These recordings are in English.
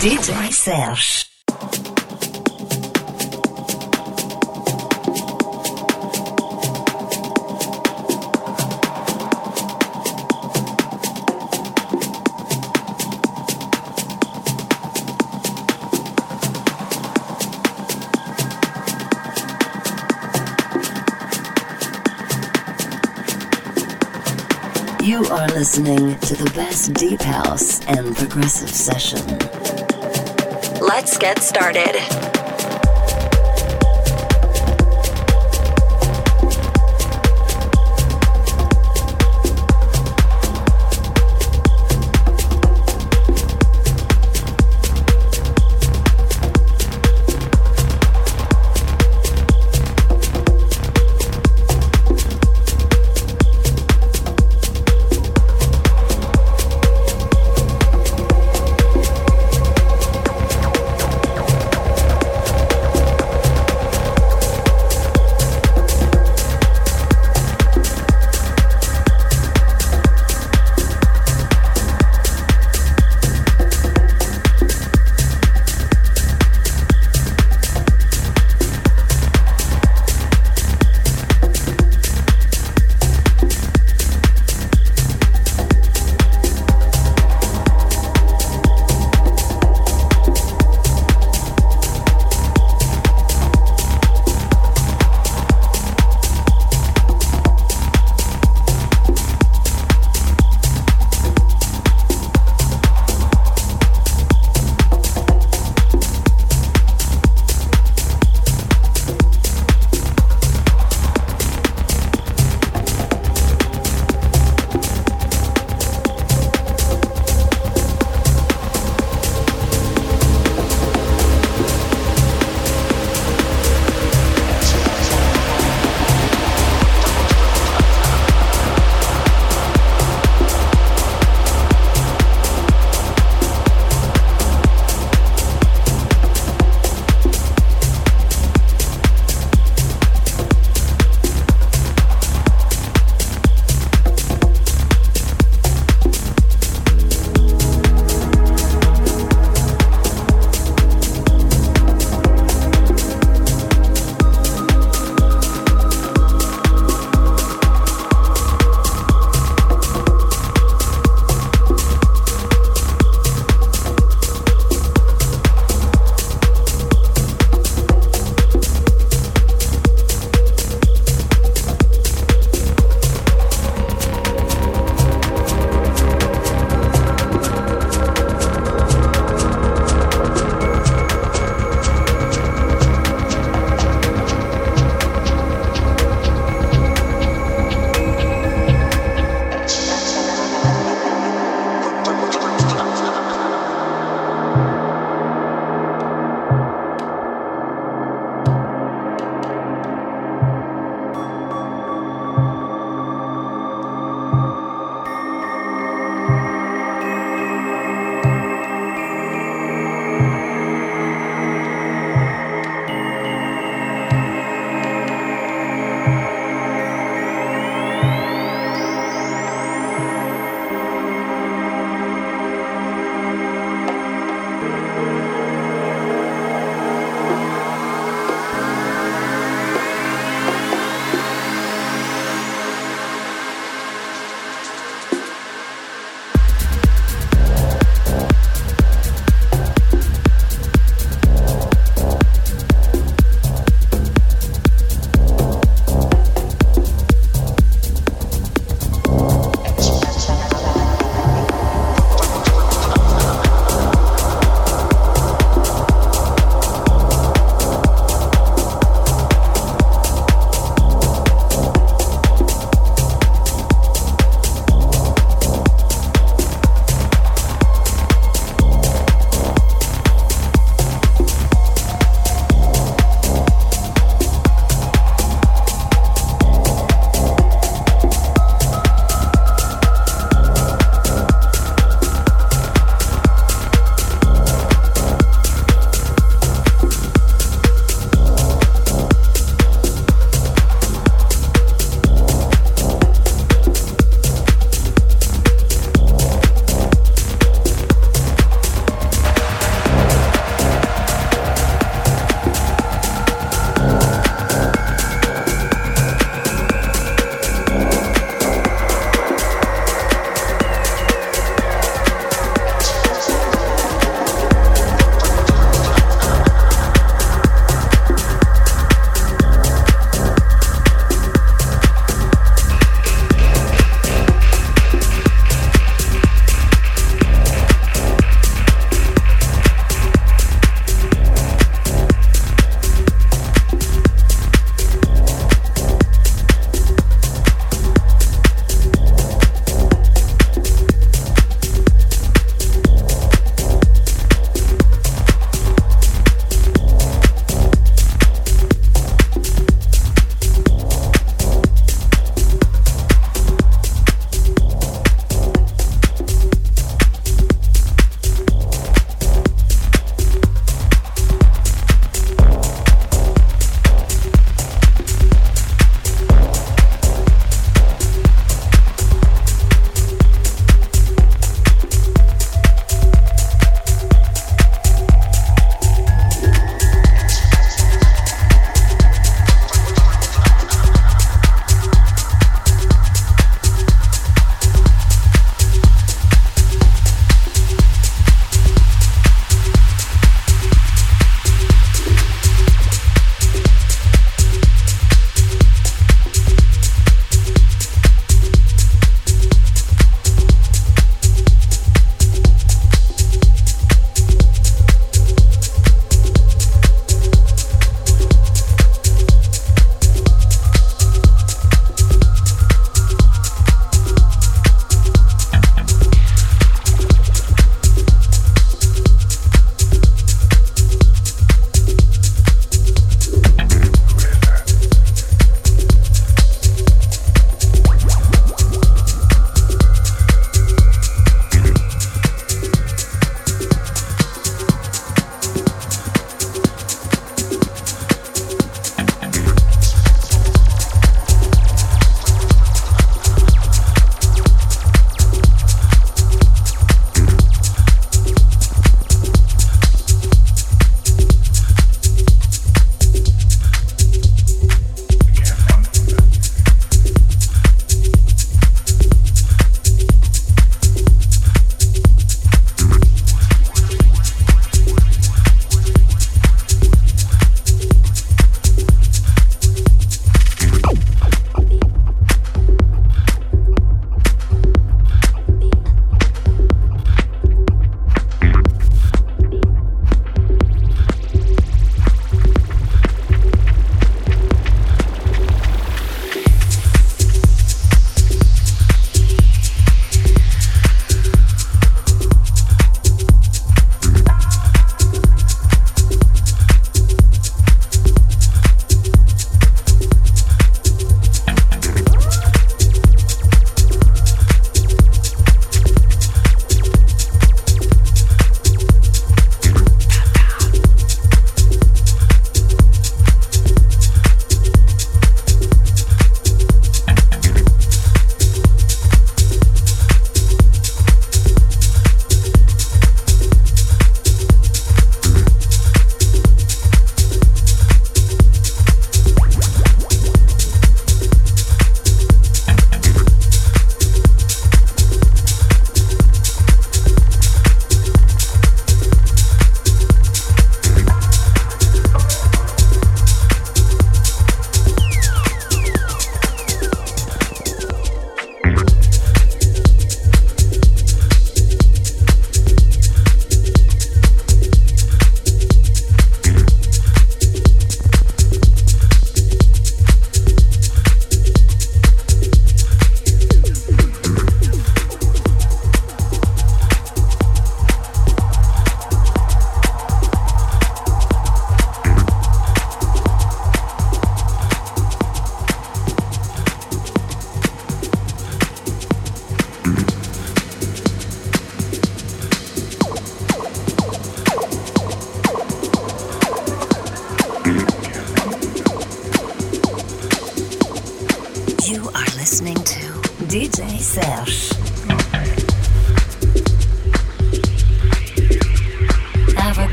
DJ Serge. You are listening to the best deep house and progressive session. Let's get started.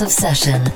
And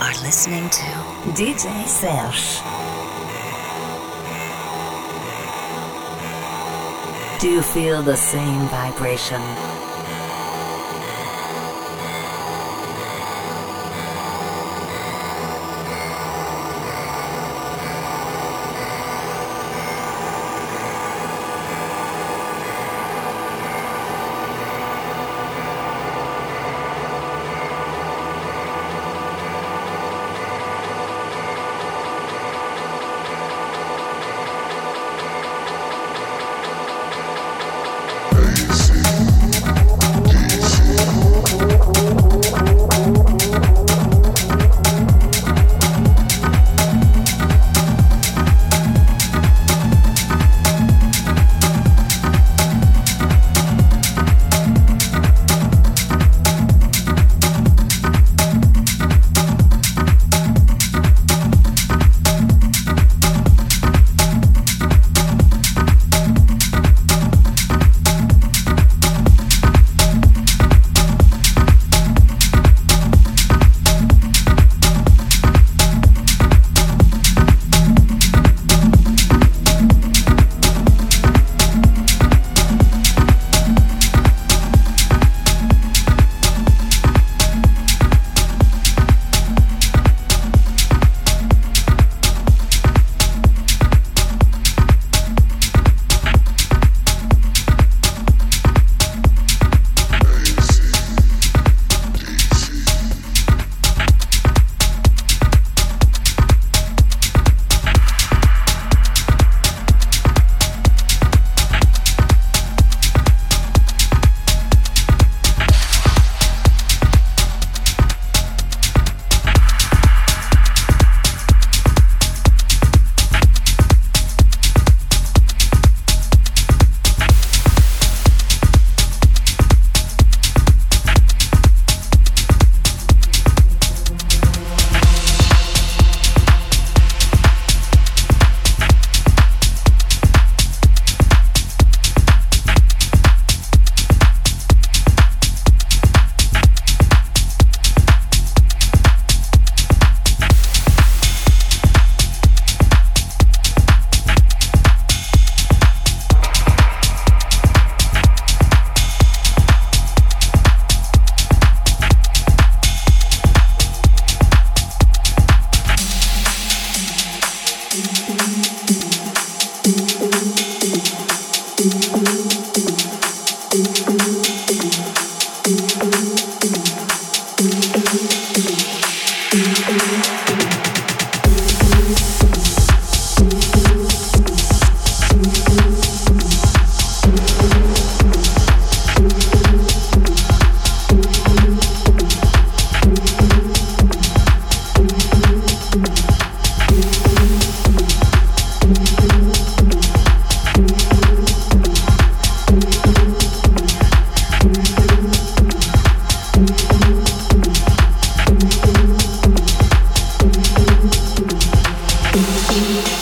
are listening to DJ Serge. Do you feel the same vibration?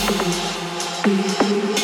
breathe, breathe, breathe.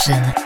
session.